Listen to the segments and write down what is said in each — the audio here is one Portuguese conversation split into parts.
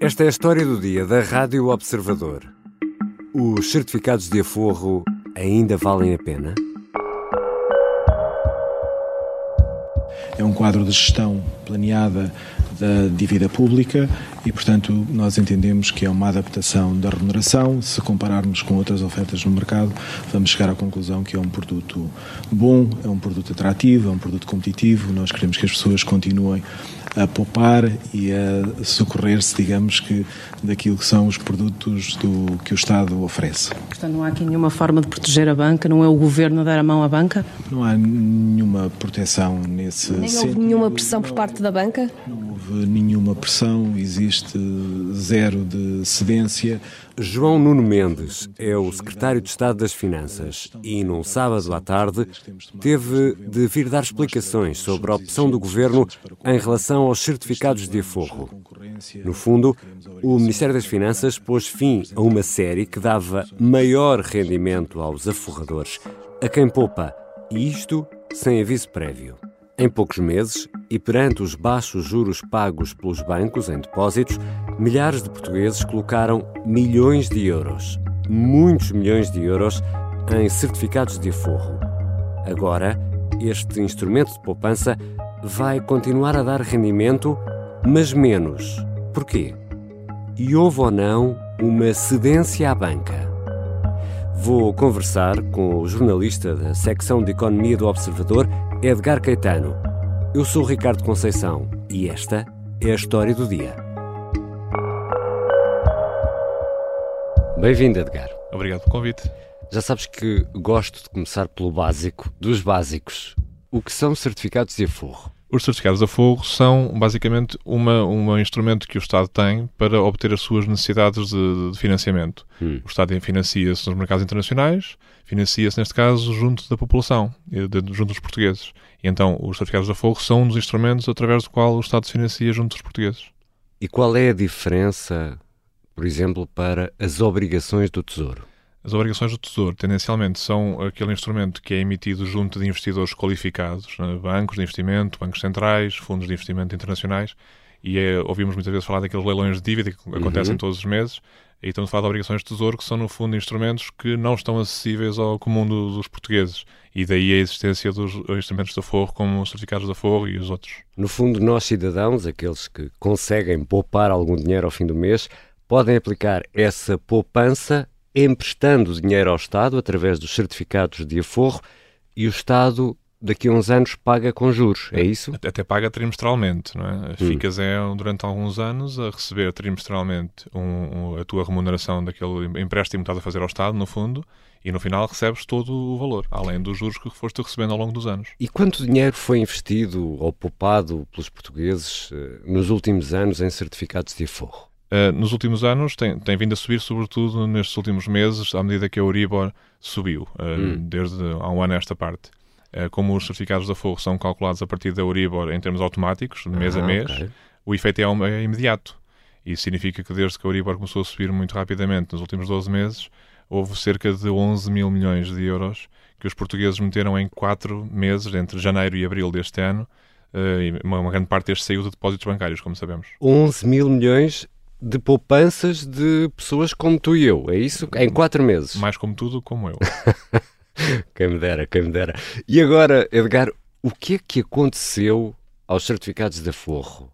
Esta é a história do dia da Rádio Observador. Os certificados de aforro ainda valem a pena? É um quadro de gestão planeada da dívida pública e, portanto, nós entendemos que é uma adaptação da remuneração. Se compararmos com outras ofertas no mercado, vamos chegar à conclusão que é um produto bom, é um produto atrativo, é um produto competitivo. Nós queremos que as pessoas continuem a poupar e a socorrer-se, digamos que, daquilo que são os produtos do, que o Estado oferece. Portanto, não há aqui nenhuma forma de proteger a banca? Não é o governo a dar a mão à banca? Não há nenhuma proteção nesse Nem sentido. houve nenhuma pressão por parte da banca? Não houve nenhuma pressão, existe zero de cedência. João Nuno Mendes é o secretário de Estado das Finanças e, num sábado à tarde, teve de vir dar explicações sobre a opção do governo em relação aos certificados de aforro. No fundo, o Ministério das Finanças pôs fim a uma série que dava maior rendimento aos aforradores, a quem poupa, e isto sem aviso prévio. Em poucos meses, e perante os baixos juros pagos pelos bancos em depósitos, milhares de portugueses colocaram milhões de euros, muitos milhões de euros, em certificados de aforro. Agora, este instrumento de poupança vai continuar a dar rendimento, mas menos. Porquê? E houve ou não uma cedência à banca? Vou conversar com o jornalista da secção de Economia do Observador, Edgar Caetano. Eu sou Ricardo Conceição e esta é a história do dia. Bem-vindo, Edgar. Obrigado pelo convite. Já sabes que gosto de começar pelo básico, dos básicos. O que são certificados de aforro? Os certificados de aforro são basicamente uma, um instrumento que o Estado tem para obter as suas necessidades de, de financiamento. Hum. O Estado financia-se nos mercados internacionais, financia-se, neste caso, junto da população, de, junto dos portugueses. E então os certificados de aforro são um dos instrumentos através do qual o Estado se financia junto dos portugueses. E qual é a diferença, por exemplo, para as obrigações do Tesouro? As obrigações do Tesouro, tendencialmente, são aquele instrumento que é emitido junto de investidores qualificados, né? bancos de investimento, bancos centrais, fundos de investimento internacionais, e é, ouvimos muitas vezes falar daqueles leilões de dívida que acontecem todos os meses, e estamos a falar de obrigações de Tesouro, que são, no fundo, instrumentos que não estão acessíveis ao comum do, dos portugueses, e daí a existência dos instrumentos de aforro, como os certificados de aforro e os outros. No fundo, nós cidadãos, aqueles que conseguem poupar algum dinheiro ao fim do mês, podem aplicar essa poupança emprestando dinheiro ao Estado através dos certificados de aforro e o Estado daqui a uns anos paga com juros, é isso? Até, paga trimestralmente, não é? Ficas é, durante alguns anos a receber trimestralmente um, um, a tua remuneração daquele empréstimo que estás a fazer ao Estado, no fundo, e no final recebes todo o valor, além dos juros que foste recebendo ao longo dos anos. E quanto dinheiro foi investido ou poupado pelos portugueses eh, nos últimos anos em certificados de aforro? Uh, nos últimos anos tem, tem, vindo a subir, sobretudo nestes últimos meses, à medida que a Euribor subiu, uh, hum. desde há um ano a esta parte. Uh, como os certificados de aforro são calculados a partir da Euribor em termos automáticos, de mês ah, a mês, okay. o efeito é, é, imediato. Isso significa que desde que a Euribor começou a subir muito rapidamente nos últimos 12 meses, houve cerca de 11 mil milhões de euros que os portugueses meteram em 4 meses, entre janeiro e abril deste ano, uma grande parte deste saiu de depósitos bancários, como sabemos. 11 mil milhões de poupanças de pessoas como tu e eu, é isso? Em quatro meses. Mais como tudo, como eu. quem me dera, quem me dera. E agora, Edgar, o que é que aconteceu aos certificados de aforro?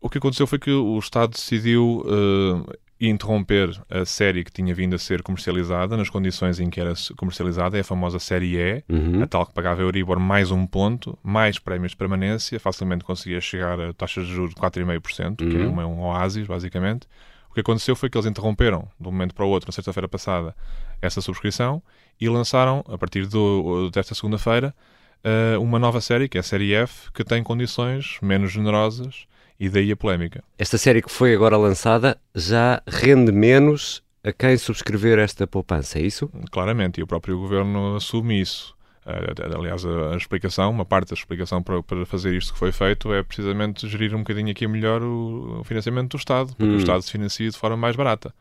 O que aconteceu foi que o Estado decidiu uh, interromper a série que tinha vindo a ser comercializada nas condições em que era comercializada, é a famosa série E, uhum. a tal que pagava a Euribor mais um ponto, mais prémios de permanência, facilmente conseguia chegar a taxas de juros de 4,5%, uhum. que é uma, um oásis, basicamente. O que aconteceu foi que eles interromperam, de um momento para o outro, na sexta-feira passada, essa subscrição e lançaram, a partir do, desta segunda-feira, uh, uma nova série, que é a série F, que tem condições menos generosas e daí a polémica. Esta série que foi agora lançada já rende menos a quem subscrever esta poupança, é isso? Claramente, e o próprio governo assume isso. Aliás, a, explicação, uma parte da explicação para, para, fazer isto que foi feito é precisamente gerir um bocadinho aqui melhor o, o financiamento do Estado, porque hum. o Estado se financia de forma mais barata.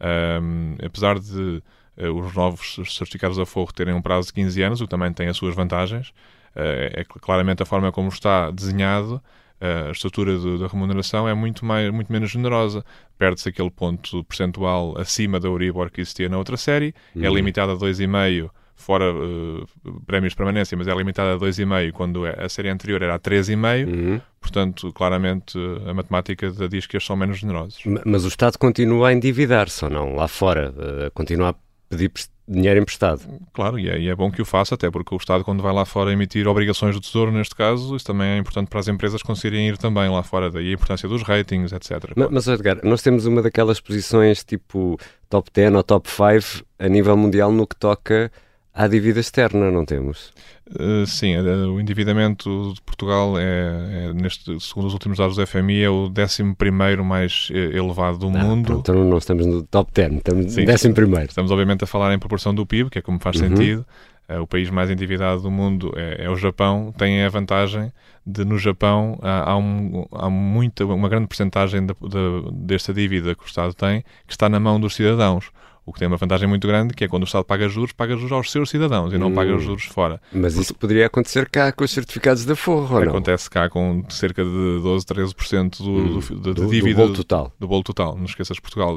Um, apesar de uh, os novos certificados de aforro terem um prazo de 15 anos, o que também tem as suas vantagens, uh, é claramente a forma como está desenhado a estrutura da remuneração é muito, mais, muito menos generosa. Perde-se aquele ponto percentual acima da Euribor que existia na outra série, é uhum. é limitada a 2,5% fora uh, prémios de permanência, mas é limitada a 2,5 quando é, a série anterior era a 3,5. Uhum. Portanto, claramente a matemática diz que estes são menos generosos. Mas o Estado continua a endividar-se ou não? Lá fora, uh, continua a pedir dinheiro emprestado. Claro, e é, e é, bom que o faça, até porque o Estado, quando vai lá fora emitir obrigações do Tesouro, neste caso, isso também é importante para as empresas conseguirem ir também lá fora, daí a importância dos ratings, etc. Mas, mas Edgar, nós temos uma daquelas posições tipo top 10 ou top 5 a nível mundial no que toca à dívida externa, não temos? Uh, sim, uh, o endividamento de Portugal é, é, neste, segundo os últimos dados do FMI, é o 11 mais eh, elevado do ah, mundo. então não estamos no top 10, estamos no 11 primeiro. Estamos obviamente a falar em proporção do PIB, que é como faz uhum. sentido. Uh, o país mais endividado do mundo é, é, o Japão, tem a vantagem de no Japão há, há, um, há muita, uma grande porcentagem de, de, desta dívida que o Estado tem que está na mão dos cidadãos. O que tem uma vantagem muito grande, que é quando o Estado paga juros, paga juros aos seus cidadãos e não hum. paga juros fora. Mas Porque... isso poderia acontecer cá com os certificados da Forro? Acontece cá com cerca de 12, 13% do, hum. do, do, dívida. Do bolo total. Do bolo total. Não esqueças, Portugal,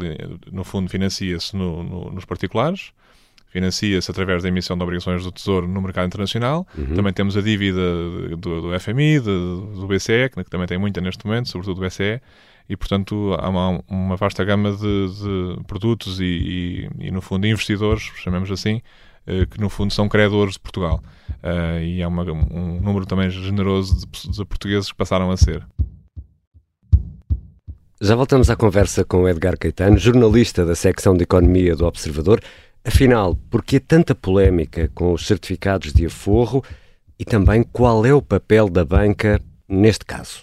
no fundo, financia-se no, no, nos particulares, financia-se através da emissão de obrigações do Tesouro no mercado internacional. Uhum. Também temos a dívida do, do FMI, do, do BCE, que também tem muita neste momento, sobretudo do BCE, e, portanto, há uma, uma vasta gama de, de produtos e, e, e, no fundo, investidores, chamemos assim, eh, que, no fundo, são credores de Portugal. Uh, e há uma, um número também generoso de, de portugueses que passaram a ser. Já voltamos à conversa com Edgar Caetano, jornalista da secção de Economia do Observador. Afinal, por que tanta polémica com os certificados de aforro e também qual é o papel da banca neste caso?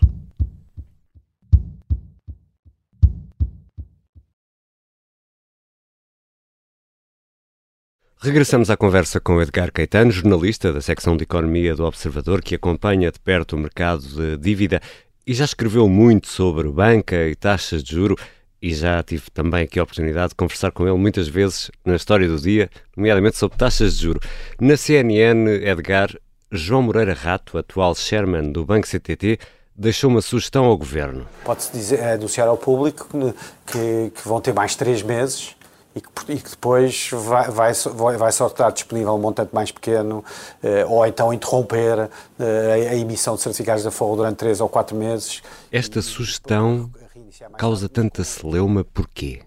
Regressamos à conversa com Edgar Caetano, jornalista da secção de Economia do Observador, que acompanha de perto o mercado de dívida e já escreveu muito sobre banca e taxas de juro e já tive também aqui a oportunidade de conversar com ele muitas vezes na história do dia, nomeadamente sobre taxas de juro. Na CNN, Edgar, João Moreira Rato, atual chairman do Banco CTT, deixou uma sugestão ao governo. Pode-se anunciar ao público que, que vão ter mais três meses e que, e que depois vai, vai, vai só estar disponível um montante mais pequeno eh, ou então interromper eh, a emissão de certificados de aforro durante três ou quatro meses. Esta sugestão causa tanta celeuma porquê?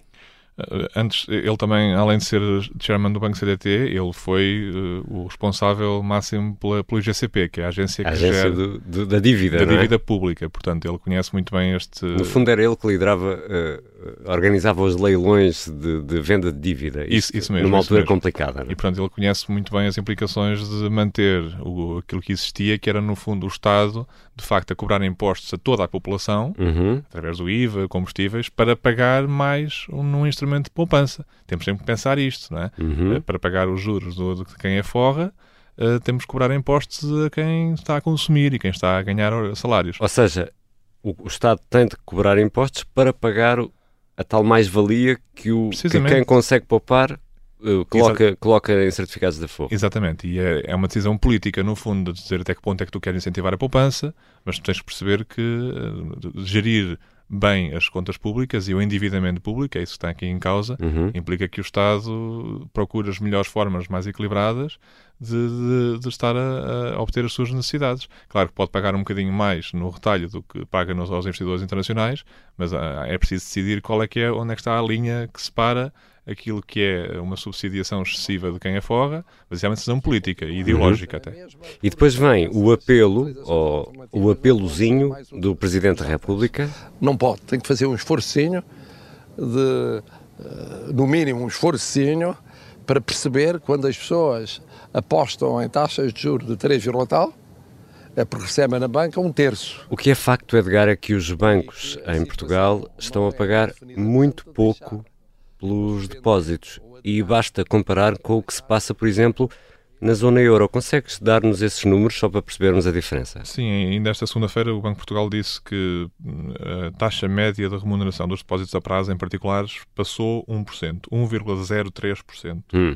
Eh, antes, ele também, além de ser chairman do Banco CDT, ele foi uh, o responsável máximo pela, pelo IGCP, que é a agência que a agência gera do, do, da dívida, da dívida é? pública. Portanto, ele conhece muito bem este. No fundo, era ele que liderava, uh, organizava os leilões de, de, venda de dívida. Isso, isso mesmo. Numa isso altura mesmo. complicada. É? E, portanto, ele conhece muito bem as implicações de manter o, aquilo que existia, que era, no fundo, o Estado, de facto, a cobrar impostos a toda a população, uhum. através do IVA, combustíveis, para pagar mais num instrumento de poupança. Temos sempre que pensar isto, não é? Uhum. Uh, para pagar os juros do, de quem é forra, uh, temos que cobrar impostos a quem está a consumir e quem está a ganhar salários. Ou seja, o, o Estado tem de cobrar impostos para pagar a tal mais-valia que, o, que quem consegue poupar Uh, coloca, coloca em certificados de aforro. Exatamente, e é, é, uma decisão política, no fundo, de dizer até que ponto é que tu queres incentivar a poupança, mas tu tens que perceber que uh, gerir bem as contas públicas e o endividamento público, é isso que está aqui em causa, uhum. implica que o Estado procure as melhores formas mais equilibradas de, de, de estar a, a, obter as suas necessidades. Claro que pode pagar um bocadinho mais no retalho do que paga nos, aos investidores internacionais, mas ah, é preciso decidir qual é que é, onde é que está a linha que separa aquilo que é uma subsidiação excessiva de quem aforra, mas é uma decisão política e ideológica uhum. até. E depois vem o apelo, ou o apelozinho do Presidente da República. Não pode, tem que fazer um esforcinho, de, eh, no mínimo um esforcinho, para perceber quando as pessoas apostam em taxas de juros de 3, tal, é porque recebem na banca um terço. O que é facto, Edgar, é que os bancos em Portugal estão a pagar muito pouco pelos depósitos. E basta comparar com o que se passa, por exemplo, na zona euro. Consegues dar-nos esses números só para percebermos a diferença? Sim, ainda esta segunda-feira o Banco de Portugal disse que hum, a taxa média de remuneração dos depósitos a prazo em particulares passou 1%, 1,03%. Hum.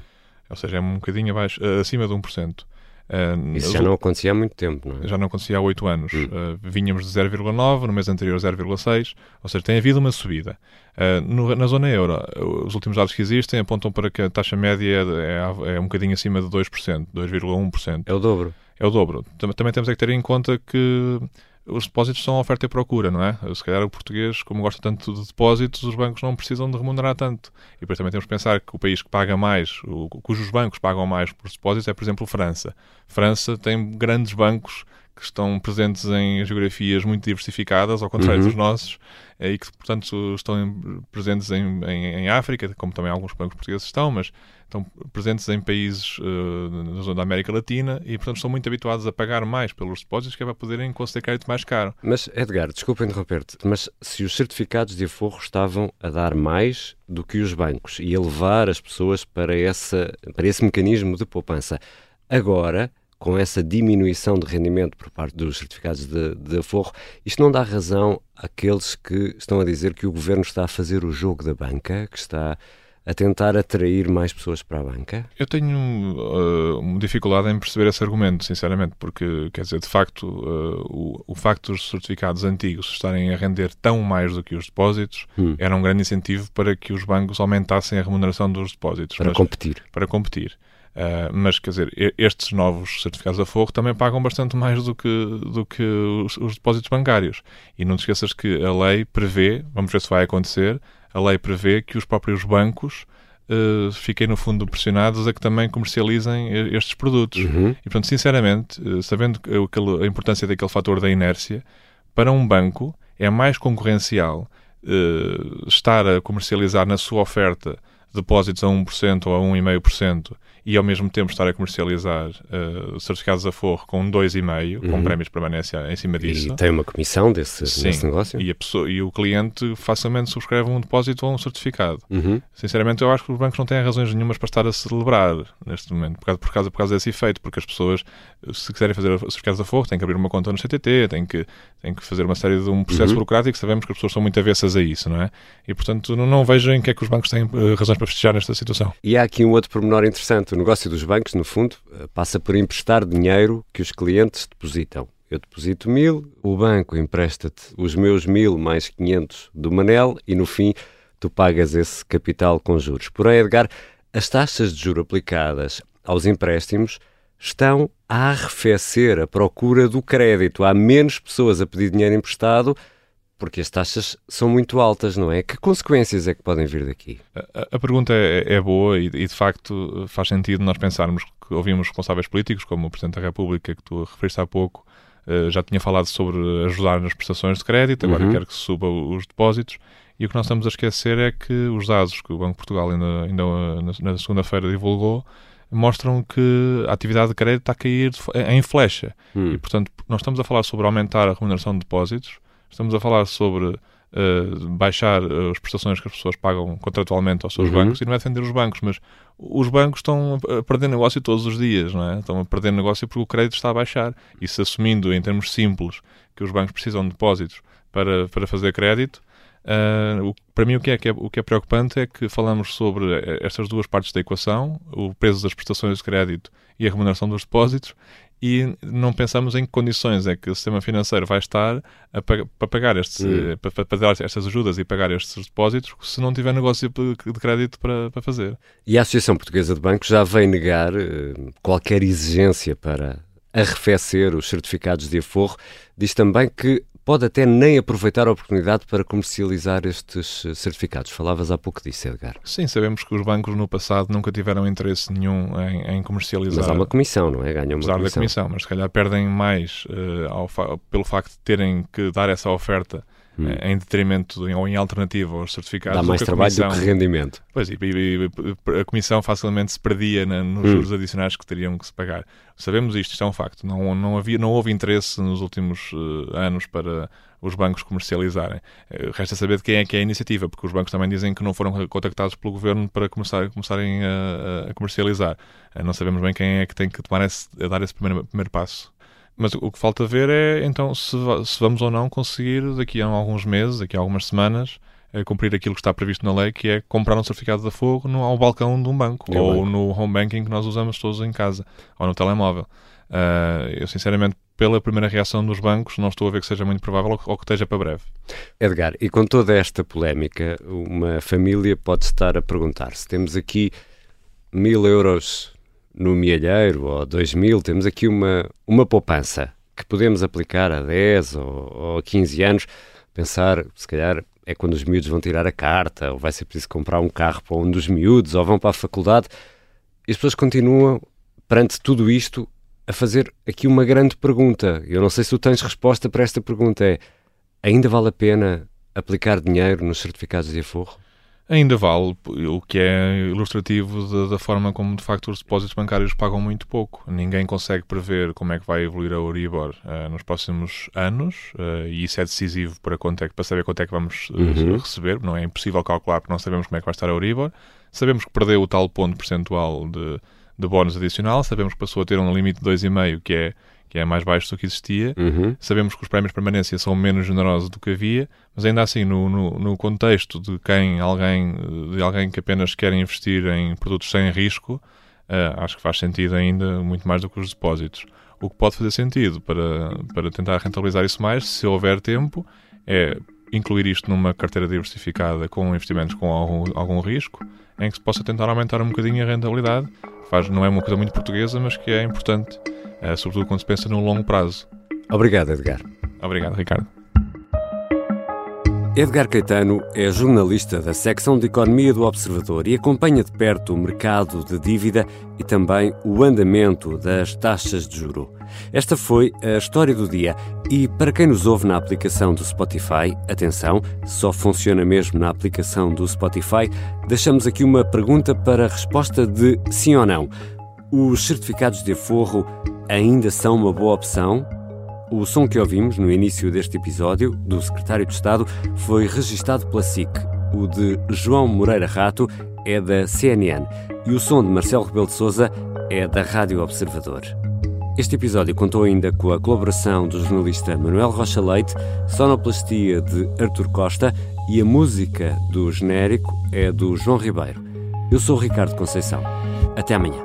Ou seja, é um bocadinho abaixo, acima de 1%. Uh, Isso já não acontecia há muito tempo, não é? Já não acontecia há oito anos. Hum. Uh, vínhamos de 0,9, no mês anterior 0,6, ou seja, tem havido uma subida. Uh, no, na zona euro, os últimos dados que existem apontam para que a taxa média é, é, é um bocadinho acima de 2%, 2,1%. É o dobro. É o dobro. Também temos é que ter em conta que os depósitos são oferta e procura, não é? Se calhar o português, como gosta tanto de depósitos, os bancos não precisam de remunerar tanto. E depois também temos que pensar que o país que paga mais, cujos bancos pagam mais por depósitos, é, por exemplo, França. França tem grandes bancos que estão presentes em geografias muito diversificadas, ao contrário uhum. dos nossos, eh, e que, portanto, estão presentes em, em, em, África, como também alguns bancos portugueses estão, mas estão presentes em países uh, na zona da América Latina e, portanto, estão muito habituados a pagar mais pelos depósitos que é para poderem conceder crédito mais caro. Mas, Edgar, desculpa interromper-te, mas se os certificados de aforro estavam a dar mais do que os bancos e a levar as pessoas para, essa, para esse mecanismo de poupança, agora com essa diminuição de rendimento por parte dos certificados de, de aforro, isto não dá razão àqueles que estão a dizer que o governo está a fazer o jogo da banca, que está a tentar atrair mais pessoas para a banca? Eu tenho uh, dificuldade em perceber esse argumento, sinceramente, porque, quer dizer, de facto, uh, o, o, facto dos certificados antigos estarem a render tão mais do que os depósitos hum. era um grande incentivo para que os bancos aumentassem a remuneração dos depósitos. Para competir. Para competir. Uh, mas, quer dizer, estes novos certificados a forro também pagam bastante mais do que, do que os, os, depósitos bancários. E não te esqueças que a lei prevê, vamos ver se vai acontecer, a lei prevê que os próprios bancos uh, fiquem, no fundo, pressionados a que também comercializem estes produtos. Uhum. E, portanto, sinceramente, uh, sabendo a importância daquele fator da inércia, para um banco é mais concorrencial estar a comercializar na sua oferta depósitos a 1% ou a 1,5% e ao mesmo tempo estar a comercializar uh, certificados a forro com 2,5%, uhum. com prémios permanência em cima disso. E tem uma comissão desse, Sim, desse negócio? E, a pessoa, e o cliente facilmente subscreve um depósito ou um certificado. Uhum. Sinceramente, eu acho que os bancos não têm razões nenhumas para estar a celebrar neste momento, por causa, por causa, por causa desse efeito, porque as pessoas, se quiserem fazer certificados a forro, têm que abrir uma conta no CTT, têm que, têm que fazer uma série de um processo uhum. burocrático, sabemos que as pessoas são muito avessas a isso, não é? E, portanto, não, não vejo em que é que os bancos têm uh, razões para festejar nesta situação. E há aqui um outro pormenor interessante. O negócio dos bancos, no fundo, eh, passa por emprestar dinheiro que os clientes depositam. Eu deposito mil, o banco empresta-te os meus mil mais 500 do Manel e, no fim, tu pagas esse capital com juros. Porém, Edgar, as taxas de juro aplicadas aos empréstimos estão a arrefecer a procura do crédito. Há menos pessoas a pedir dinheiro emprestado porque as taxas são muito altas, não é? Que consequências é que podem vir daqui? A, a pergunta é, é boa e, e, de facto, faz sentido nós pensarmos que ouvimos responsáveis políticos, como o Presidente da República, que tu referiste há pouco, uh, já tinha falado sobre ajudar nas prestações de crédito, agora uhum. quer que se suba os depósitos. E o que nós estamos a esquecer é que os dados que o Banco de Portugal ainda, ainda na, na segunda-feira divulgou mostram que a atividade de crédito está a cair em flecha. Hum. E, portanto, nós estamos a falar sobre aumentar a remuneração de depósitos, Estamos a falar sobre uh, baixar uh, as prestações que as pessoas pagam contratualmente aos seus uhum. bancos e não é defender os bancos, mas os bancos estão a perder negócio todos os dias, não é? Estão a perder negócio porque o crédito está a baixar. E se assumindo, em termos simples, que os bancos precisam de depósitos para, para fazer crédito, uh, o, para mim o que, é, que é, o que é preocupante é que falamos sobre estas duas partes da equação, o peso das prestações de crédito e a remuneração dos depósitos, e não pensamos em que condições é que o sistema financeiro vai estar a, para pagar estes, hum. para, para, dar estas ajudas e pagar estes depósitos se não tiver negócio de crédito para, para fazer. E a Associação Portuguesa de Bancos já vem negar uh, qualquer exigência para arrefecer os certificados de aforro. Diz também que pode até nem aproveitar a oportunidade para comercializar estes eh, certificados. Falavas há pouco disso, Edgar. Sim, sabemos que os bancos no passado nunca tiveram interesse nenhum em, em comercializar. Mas há uma comissão, não é? Ganham uma Apesar comissão. da comissão, mas se calhar perdem mais uh, fa pelo facto de terem que dar essa oferta hum. Eh, em detrimento ou em alternativa aos certificados. Dá mais trabalho do que rendimento. Pois, e, e, e a Comissão facilmente se perdia na, nos hum. juros adicionais que teriam que se pagar. Sabemos isto, isto é um facto. Não, não, havia, não houve interesse nos últimos uh, anos para os bancos comercializarem. Uh, resta saber de quem é que é a iniciativa, porque os bancos também dizem que não foram contactados pelo governo para começar, começarem a, a comercializar. Uh, não sabemos bem quem é que tem que tomar esse, dar esse primeiro, primeiro passo. Mas o que falta ver é, então, se, se vamos ou não conseguir, daqui a alguns meses, daqui a algumas semanas, é cumprir aquilo que está previsto na lei, que é comprar um certificado de fogo no, ao balcão de um banco, é ou no home banking que nós usamos todos em casa, ou no telemóvel. Uh, eu, sinceramente, pela primeira reação dos bancos, não estou a ver que seja muito provável ou que esteja para breve. Edgar, e com toda esta polémica, uma família pode estar a perguntar se temos aqui mil euros no mielheiro ou dois mil, temos aqui uma, uma poupança que podemos aplicar a 10 ou, ou a 15 anos, pensar, se calhar, é quando os miúdos vão tirar a carta, ou vai ser preciso comprar um carro para um dos miúdos, ou vão para a faculdade. E as pessoas continuam, perante tudo isto, a fazer aqui uma grande pergunta. Eu não sei se tu tens resposta para esta pergunta: é ainda vale a pena aplicar dinheiro nos certificados de aforro? Ainda vale, o que é ilustrativo da, da, forma como de facto os depósitos bancários pagam muito pouco. Ninguém consegue prever como é que vai evoluir a Euribor uh, nos próximos anos uh, e isso é decisivo para, quanto é, para saber quanto é que vamos uh, uhum. receber. Não é impossível calcular porque não sabemos como é que vai estar a Euribor. Sabemos que perdeu o tal ponto percentual de, de bónus adicional, sabemos que passou a ter um limite de 2,5 que é que é mais baixo do que existia. Uhum. Sabemos que os prémios de permanência são menos generosos do que havia, mas ainda assim, no, no, no, contexto de quem alguém, de alguém que apenas quer investir em produtos sem risco, uh, acho que faz sentido ainda muito mais do que os depósitos. O que pode fazer sentido para, para tentar rentabilizar isso mais, se houver tempo, é incluir isto numa carteira diversificada com investimentos com algum, algum risco, em que se possa tentar aumentar um bocadinho a rentabilidade. Faz, não é uma coisa muito portuguesa, mas que é importante uh, sobretudo quando se pensa no longo prazo. Obrigado, Edgar. Obrigado, Ricardo. Edgar Caetano é jornalista da secção de Economia do Observador e acompanha de perto o mercado de dívida e também o andamento das taxas de juro. Esta foi a história do dia e para quem nos ouve na aplicação do Spotify, atenção, só funciona mesmo na aplicação do Spotify, deixamos aqui uma pergunta para resposta de sim ou não. Os certificados de aforro ainda são uma boa opção? O som que ouvimos no início deste episódio, do Secretário de Estado, foi registado pela SIC. O de João Moreira Rato é da CNN e o som de Marcelo Rebelo de Souza é da Rádio Observador. Este episódio contou ainda com a colaboração do jornalista Manuel Rocha Leite, sonoplastia de Artur Costa e a música do genérico é do João Ribeiro. Eu sou Ricardo Conceição. Até amanhã.